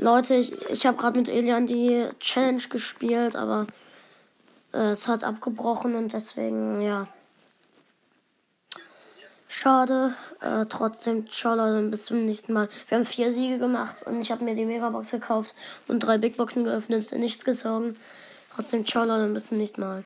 Leute, ich, ich habe gerade mit Elian die Challenge gespielt, aber äh, es hat abgebrochen und deswegen, ja. Schade. Äh, trotzdem, ciao Leute, bis zum nächsten Mal. Wir haben vier Siege gemacht und ich habe mir die Megabox gekauft und drei Big Boxen geöffnet, nichts gezogen. Trotzdem, ciao Leute, bis zum nächsten Mal.